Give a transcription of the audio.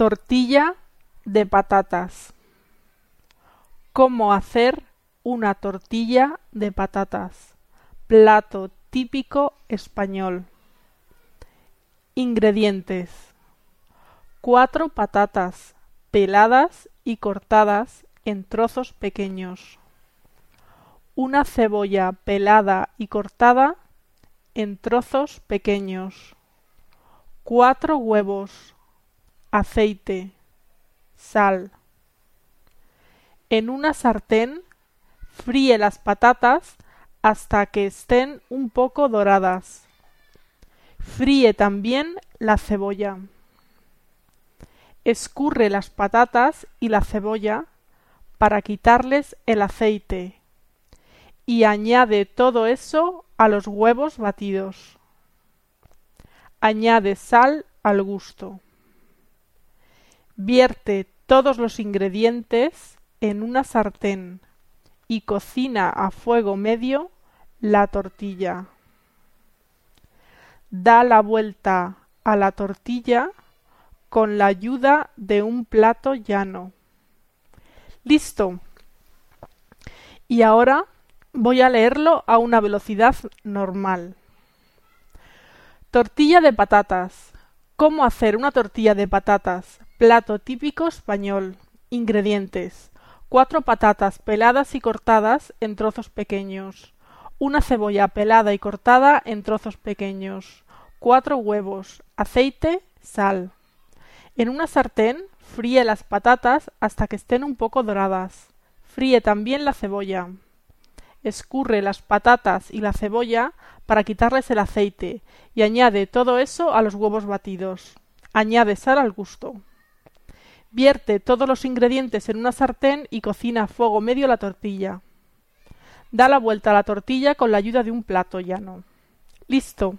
Tortilla de patatas. ¿Cómo hacer una tortilla de patatas? Plato típico español. Ingredientes. Cuatro patatas peladas y cortadas en trozos pequeños. Una cebolla pelada y cortada en trozos pequeños. Cuatro huevos aceite, sal. En una sartén fríe las patatas hasta que estén un poco doradas. Fríe también la cebolla. Escurre las patatas y la cebolla para quitarles el aceite y añade todo eso a los huevos batidos. Añade sal al gusto. Vierte todos los ingredientes en una sartén y cocina a fuego medio la tortilla. Da la vuelta a la tortilla con la ayuda de un plato llano. Listo. Y ahora voy a leerlo a una velocidad normal. Tortilla de patatas. ¿Cómo hacer una tortilla de patatas? Plato típico español. Ingredientes. Cuatro patatas peladas y cortadas en trozos pequeños. Una cebolla pelada y cortada en trozos pequeños. Cuatro huevos. Aceite. Sal. En una sartén fríe las patatas hasta que estén un poco doradas. Fríe también la cebolla. Escurre las patatas y la cebolla para quitarles el aceite y añade todo eso a los huevos batidos. Añade sal al gusto. Vierte todos los ingredientes en una sartén y cocina a fuego medio la tortilla. Da la vuelta a la tortilla con la ayuda de un plato llano. Listo.